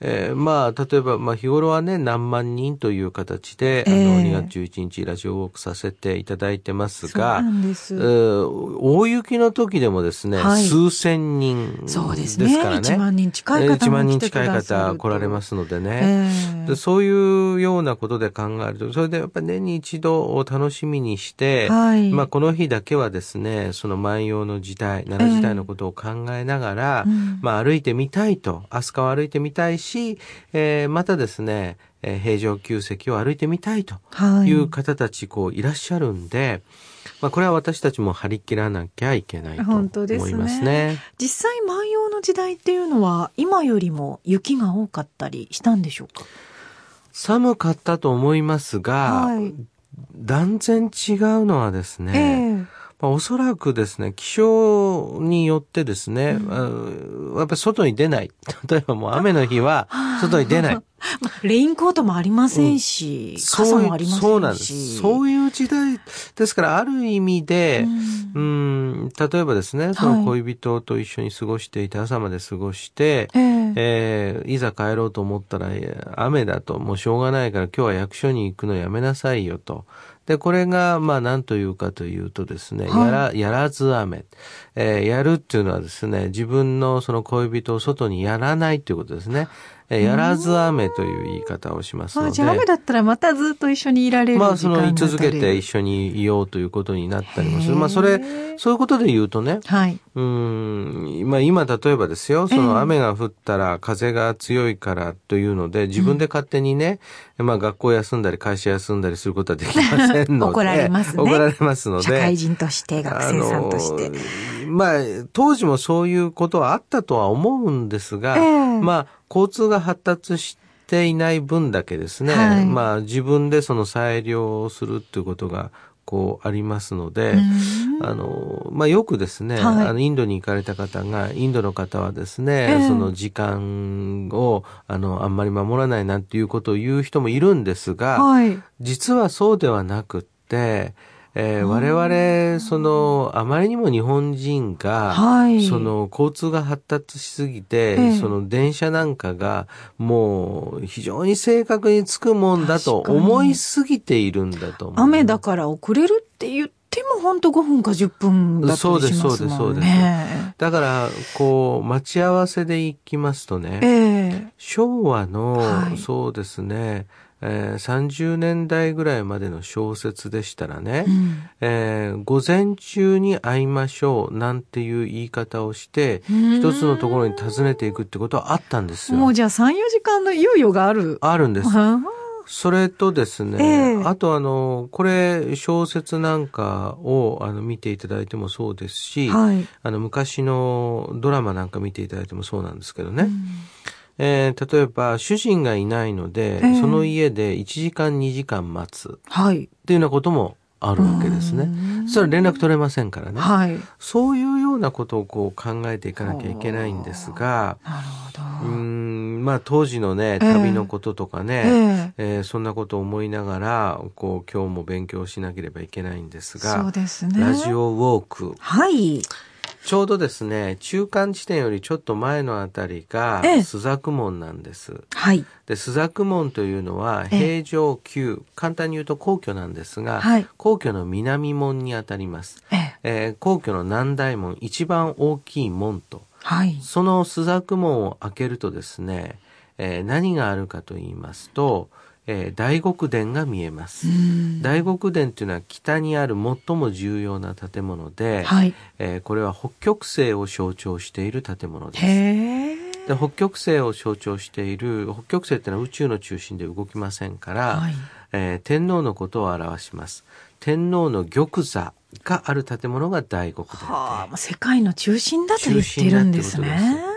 えー、まあ、例えば、まあ、日頃はね、何万人という形で、えー、あの、2月11日ラジオウォークさせていただいてますが、す。えー、大雪の時でもですね、はい、数千人ですからね。そうですね。1万人近い方1万人近い方来られますのでね、えー、で。そういうようなことで考えると、それでやっぱり年に一度を楽しみにして、はい、まあ、この日だけはですね、その万葉の時代、奈良時代のことを考えながら、えーうん、まあ、歩いてみたいと、飛鳥を歩いてみたいし、し、えー、またですね、えー、平城宮跡を歩いてみたいとい。う方たち、こういらっしゃるんで、まあ、これは私たちも張り切らなきゃいけないと思いますね。すね。実際万葉の時代っていうのは今よりも雪が多かったりしたんでしょうか？寒かったと思いますが、はい、断然違うのはですね、えーまあ、おそらくですね、気象によってですね、うん、やっぱり外に出ない。例えばもう雨の日は外に出ない。レインコートもありませんし、うん、傘もありませんし。そうなんです。そういう時代ですから、ある意味で、うん、例えばですね、その恋人と一緒に過ごしていて、朝まで過ごして、はい、えー、いざ帰ろうと思ったら、雨だと、もうしょうがないから今日は役所に行くのやめなさいよと。で、これが、まあ、何というかというとですね、はい、やら、やらず雨。えー、やるっていうのはですね、自分のその恋人を外にやらないということですね。えやらず雨という言い方をしますので。あ、じゃあ雨だったらまたずっと一緒にいられるまあ、その、居続けて一緒にいようということになったりもする。まあ、それ、そういうことで言うとね。はい。うん、まあ、今、例えばですよ、その雨が降ったら風が強いからというので、自分で勝手にね、うん、まあ、学校休んだり会社休んだりすることはできませんので。怒られますね。怒られますので。社会人として、学生さんとして。まあ、当時もそういうことはあったとは思うんですが、えー、まあ、交通が発達していない分だけですね、はい、まあ自分でその裁量をするっていうことがこうありますので、あの、まあ、よくですね、はい、あの、インドに行かれた方が、インドの方はですね、えー、その時間を、あの、あんまり守らないなんていうことを言う人もいるんですが、はい、実はそうではなくって、えー、我々、その、あまりにも日本人が、はい、その、交通が発達しすぎて、えー、その電車なんかが、もう、非常に正確につくもんだと思いすぎているんだと思う。雨だから遅れるって言っても本当5分か10分だったりしますもんね。そうです、そうです、そうです。だから、こう、待ち合わせで行きますとね、えー、昭和の、はい、そうですね、えー、30年代ぐらいまでの小説でしたらね、うん、えー、午前中に会いましょうなんていう言い方をして、一つのところに訪ねていくってことはあったんですよ。もうじゃあ3、4時間の猶予がある。あるんです。それとですね、えー、あとあの、これ小説なんかをあの見ていただいてもそうですし、はい、あの昔のドラマなんか見ていただいてもそうなんですけどね。うんえー、例えば主人がいないので、えー、その家で1時間2時間待つっていうようなこともあるわけですね。それは連絡取れませんからね、はい。そういうようなことをこう考えていかなきゃいけないんですが、なるほど。うんまあ当時のね、旅のこととかね、えー、えー、そんなことを思いながら、こう今日も勉強しなければいけないんですが、そうですね。ラジオウォーク。はい。ちょうどですね、中間地点よりちょっと前のあたりが、朱雀門なんです。はい。で、朱雀門というのは、平城宮、簡単に言うと皇居なんですが、はい、皇居の南門にあたります。ええー、皇居の南大門、一番大きい門と、はい、その朱雀門を開けるとですね、えー、何があるかと言いますと、えー、大極殿が見えます。大極殿というのは北にある最も重要な建物で、はい、えー、これは北極星を象徴している建物です。で北極星を象徴している北極星っていうのは宇宙の中心で動きませんから、はい、えー、天皇のことを表します。天皇の玉座がある建物が大極殿はあ、世界の中心だと言ってるんですね。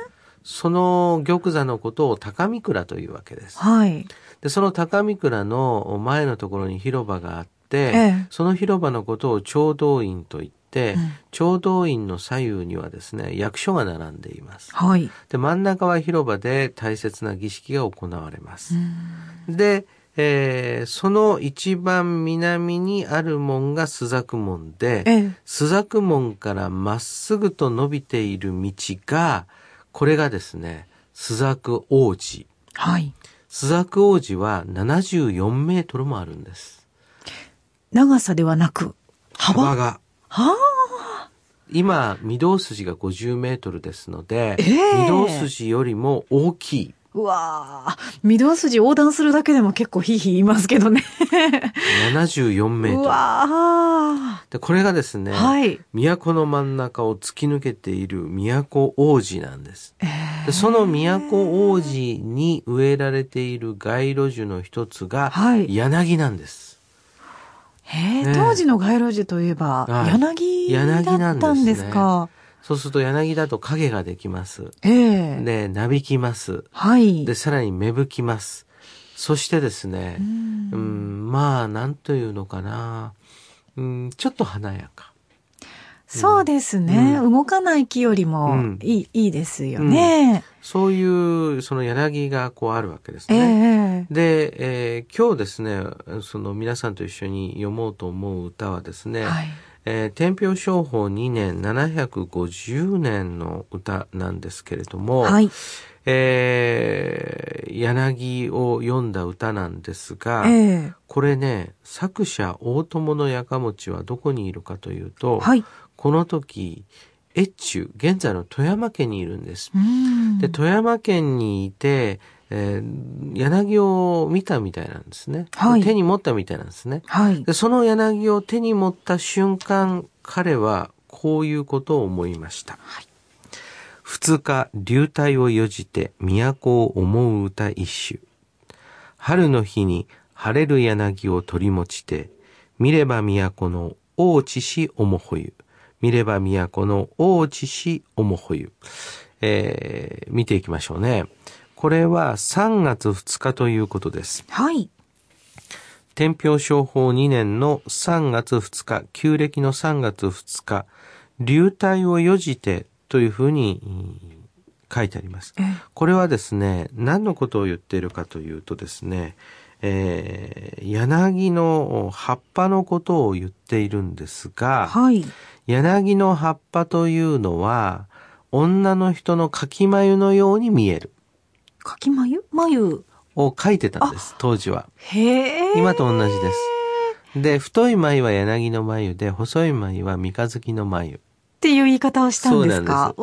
その玉座のことを高見倉というわけです。はい。で、その高見倉の前のところに広場があって、ええ、その広場のことを聴導院と言って、うん、聴導院の左右にはですね、役所が並んでいます。はい。で、真ん中は広場で大切な儀式が行われます。で、えー、その一番南にある門が朱雀門で、ええ、朱雀門からまっすぐと伸びている道が、これがですね、朱雀王子はい。スザク王子は74メートルもあるんです。長さではなく、幅？幅が。はあ。今、御堂筋が50メートルですので、えー、御堂筋よりも大きい。うわ御堂筋横断するだけでも結構ヒーヒー言いますけどね。74メートル。うわで、これがですね、はい、都の真ん中を突き抜けている都王子なんです。えー、でその都王子に植えられている街路樹の一つが、柳なんです。へえ、ね、当時の街路樹といえば、柳だったんですか。そうすると柳だと影ができます。ええー、で、なびきます。はい。で、さらに芽吹きます。そしてですね、うん、まあ、なんというのかな、うん、ちょっと華やか。そうですね、うん、動かない木よりもいいうん、いいですよね、うん、そういうその柳がこうあるわけですね。えー、で、えー、今日ですねその皆さんと一緒に読もうと思う歌はですね、はいえー、天平商法2年750年の歌なんですけれども、はい、えー、柳を読んだ歌なんですが、えー、これね作者大友のやかもちはどこにいるかというと、はい、この時、越中、現在の富山県にいるんです。で、富山県にいて、えー、柳を見たみたいなんですね、はい、手に持ったみたいなんですね、はい、で。その柳を手に持った瞬間、彼はこういうことを思いました。はい、二日、流体をよじて都を思う歌一首。春の日に晴れる柳を取り持ちて、見れば都の大地しおもほゆ。見れば都の大地市おもほゆ。えー、見ていきましょうね。これは3月2日ということです。はい。天平商法2年の3月2日、旧暦の3月2日、流体をよじてというふうに書いてあります。これはですね、何のことを言っているかというとですね、えー、柳の葉っぱのことを言っているんですが、はい、柳の葉っぱというのは、女の人のかき眉のように見える。かき眉眉を描いてたんです、当時は。へ今と同じです。で、太い眉は柳の眉で、細い眉は三日月の眉。っていう言い方をしたんですか？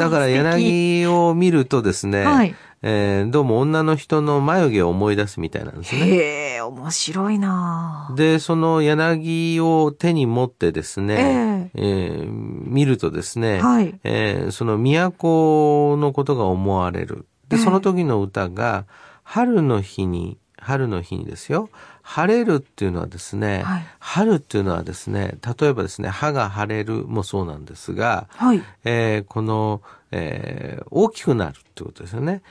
だから柳を見るとですね、はい、えー、どうも女の人の眉毛を思い出すみたいなんですね。へえ、面白いなで、その柳を手に持ってですね、えー、えー、見るとですね、はい、えー、その都のことが思われる。で、その時の歌が、春の日に、春の日にですよ。晴れるっていうのはですね、はい、春っていうのはですね、例えばですね、歯が腫れるもそうなんですが、はい、えー、この、えー、大きくなるってことですよね。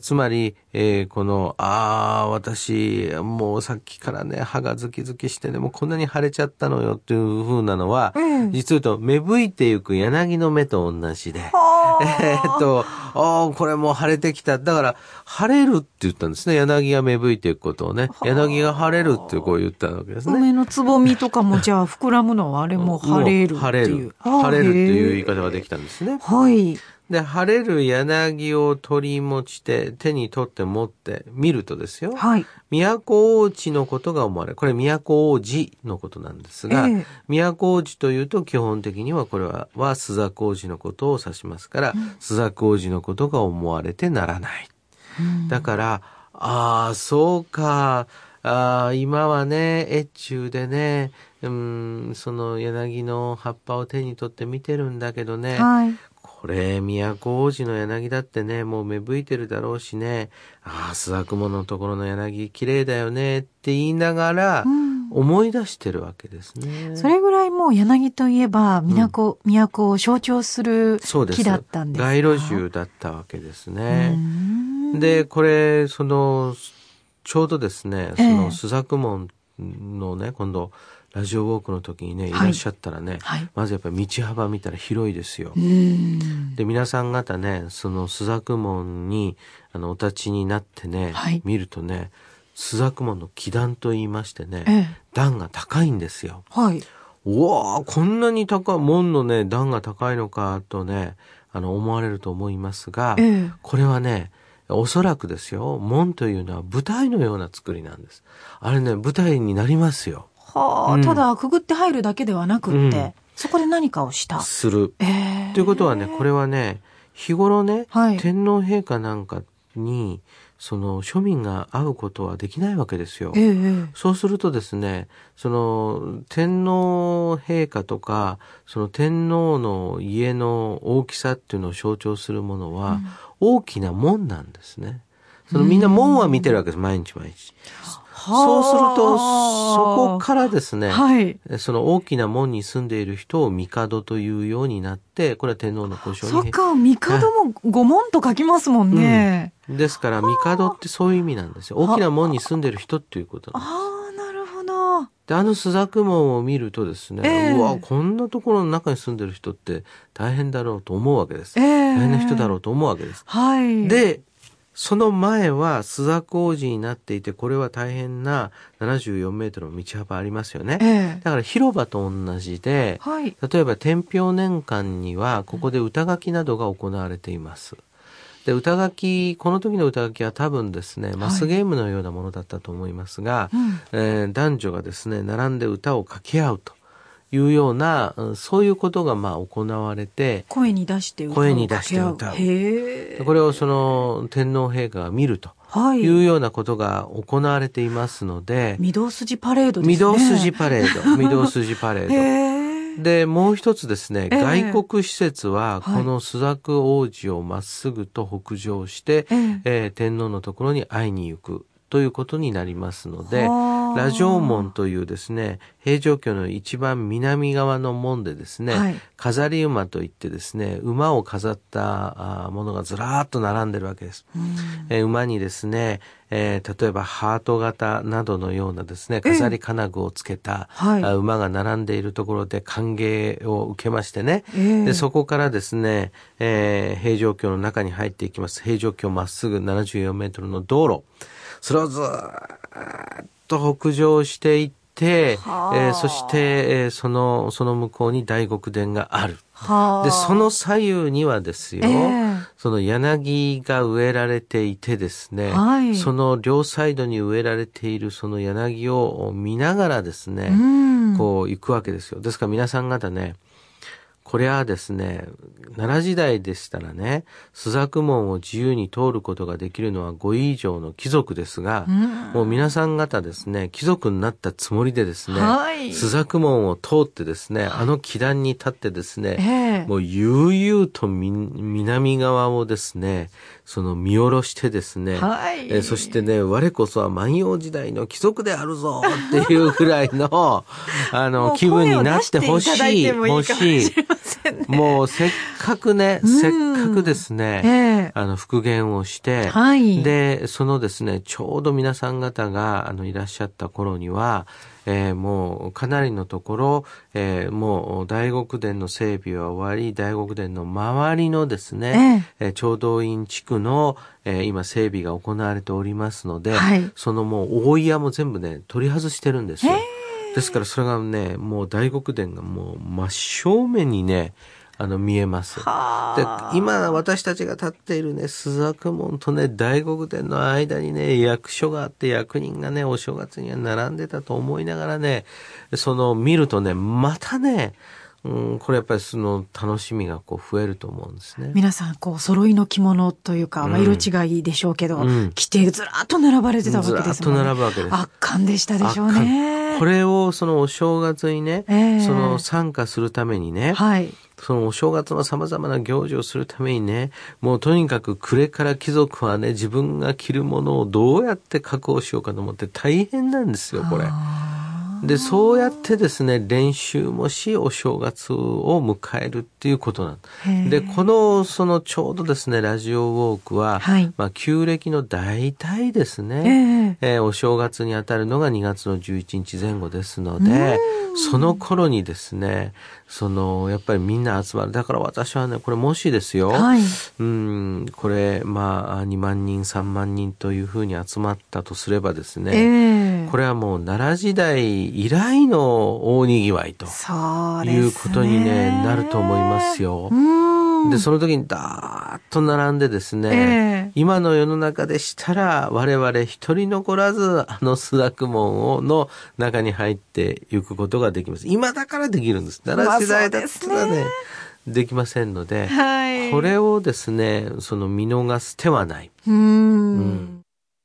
つまり、えー、この、ああ、私、もうさっきからね、歯がズキズキしてね、もうこんなに腫れちゃったのよっていう風なのは、うん、実を言うと、芽吹いていく柳の芽と同じで、えっと、ああ、これもう腫れてきた。だから、腫れるって言ったんですね。柳が芽吹いていくことをね。柳が腫れるってこう言ったわけですね。梅のつぼみとかもじゃあ膨らむのはあれも腫れるっていう。腫れる。っていう言い方ができたんですね。はい。で、晴れる柳を取り持ちて、手に取って持って見るとですよ。はい。都王子のことが思われる。これ都王子のことなんですが、えー、都王子というと基本的にはこれは、は朱雀王子のことを指しますから、朱雀王子のことが思われてならない。うん、だから、ああ、そうか。あ今はね、越中でね、うん、その柳の葉っぱを手に取って見てるんだけどね、はい、これ、都王子の柳だってね、もう芽吹いてるだろうしね、ああ、須雲のところの柳綺麗だよねって言いながら、思い出してるわけですね、うん。それぐらいもう柳といえば、都、うん、都を象徴する木だったんですか？街路樹だったわけですね。で、これ、その、ちょうどですね、その、須作門のね、今度、ラジオウォークの時にね、い。らっしゃったらね、はい、まずやっぱり道幅見たら広いですよ。で、皆さん方ね、その朱雀門に、あの、お立ちになってね、はい、見るとね、朱雀門の基段と言いましてね、ええ、段が高いんですよ。はい。うわこんなに高い、門のね、段が高いのかとね、あの、思われると思いますが、え、これはね、おそらくですよ、門というのは舞台のような作りなんです。あれね、舞台になりますよ。はあ、うん、ただくぐって入るだけではなくって、うん、そこで何かをした。する。えー、ということはね、これはね、日頃ね、はい、天皇陛下なんかに、その庶民が会うことはできないわけですよ。ええ、そうするとですね、その天皇陛下とか、その天皇の家の大きさっていうのを象徴するものは、大きな門なんですね。そのみんな門は見てるわけです、毎日毎日。そうすると、そこからですね、はい、その大きな門に住んでいる人を帝というようになって、これは天皇の故障に。そっか、帝も御門と書きますもんね。うん、ですから、帝ってそういう意味なんですよ。大きな門に住んでいる人っていうことなんです。ああ、なるほど。で、あの朱雀門を見るとですね、えー、うわ、こんなところの中に住んでる人って大変だろうと思うわけです。えー、大変な人だろうと思うわけです。はい。で、その前は須田工事になっていて、これは大変な74メートルの道幅ありますよね。ええ、だから広場と同じで、はい、例えば天平年間にはここで歌書きなどが行われています。で、歌書き、この時の歌書きは多分ですね、マスゲームのようなものだったと思いますが、はいえー、男女がですね、並んで歌を掛け合うと。いうような、そういうことがまあ行われて、声に出して歌う。声に出して歌う。これをその天皇陛下が見ると。はい、いうようなことが行われていますので。御堂筋パレードですね。御堂筋パレード。御堂筋パレード。で、もう一つですね、外国施設は、この朱雀王子をまっすぐと北上して、えー、えー、天皇のところに会いに行く。ということになりますので、ラジオ門というですね、平城京の一番南側の門でですね、はい、飾り馬といってですね、馬を飾ったものがずらーっと並んでるわけです。えー、馬にですね、えー、例えばハート型などのようなですね、飾り金具をつけた、はい、馬が並んでいるところで歓迎を受けましてね、えー、でそこからですね、えー、平城京の中に入っていきます。平城京まっすぐ74メートルの道路。それをずっと北上していって、えー、そして、えー、その、その向こうに大極殿がある。で、その左右にはですよ、えー、その柳が植えられていてですね、はい、その両サイドに植えられているその柳を見ながらですね、こう行くわけですよ。ですから皆さん方ね、これはですね、奈良時代でしたらね、朱雀門を自由に通ることができるのは5位以上の貴族ですが、うん、もう皆さん方ですね、貴族になったつもりでですね、はい、朱雀門を通ってですね、あの祈壇に立ってですね、えー、もう悠々と南側をですね、その見下ろしてですね、はい、えそしてね、我こそは万葉時代の貴族であるぞっていうぐらいの、あの、気分になってほしい、もし、もうせっかくね、せっかくですね、えー、あの、復元をして、はい、で、そのですね、ちょうど皆さん方が、あの、いらっしゃった頃には、えー、もうかなりのところ、えー、もう大極殿の整備は終わり、大極殿の周りのですね、えー、長道院地区の、えー、今整備が行われておりますので、はい、そのもう大岩も全部ね、取り外してるんですよ。ですからそれがね、もう大極殿がもう真正面にね、あの、見えます。で、今、私たちが立っているね、朱雀門とね、大黒殿の間にね、役所があって役人がね、お正月には並んでたと思いながらね、その、見るとね、またね、うん、これやっぱりその楽しみがこう増えると思うんですね。皆さん、こう、揃いの着物というか、まあ、色違いでしょうけど、うん、着てずらっと並ばれてたわけですもんね。ずらっと並ぶわけです。圧巻でしたでしょうね。これをそのお正月にね、えー、その参加するためにね、はい。そのお正月の様々な行事をするためにね、もうとにかく暮れから貴族はね、自分が着るものをどうやって確保しようかと思って大変なんですよ、これ。で、そうやってですね、練習もし、お正月を迎えるっていうことなんで、この、その、ちょうどですね、ラジオウォークは、はい、まあ、旧暦の大体ですね、えー、えー、お正月にあたるのが2月の11日前後ですので、その頃にですね、その、やっぱりみんな集まる。だから私はね、これもしですよ、はい、うん、これ、まあ、2万人、3万人というふうに集まったとすればですね、えー、これはもう奈良時代以来の大にぎわいということに、ね、なると思いますよ。で、その時にダーッと並んでですね、えー、今の世の中でしたら我々一人残らずあのスナック門をの中に入っていくことができます。今だからできるんです。奈良時代だったらね、できませんので、はい、これをですね、その見逃す手はない。うん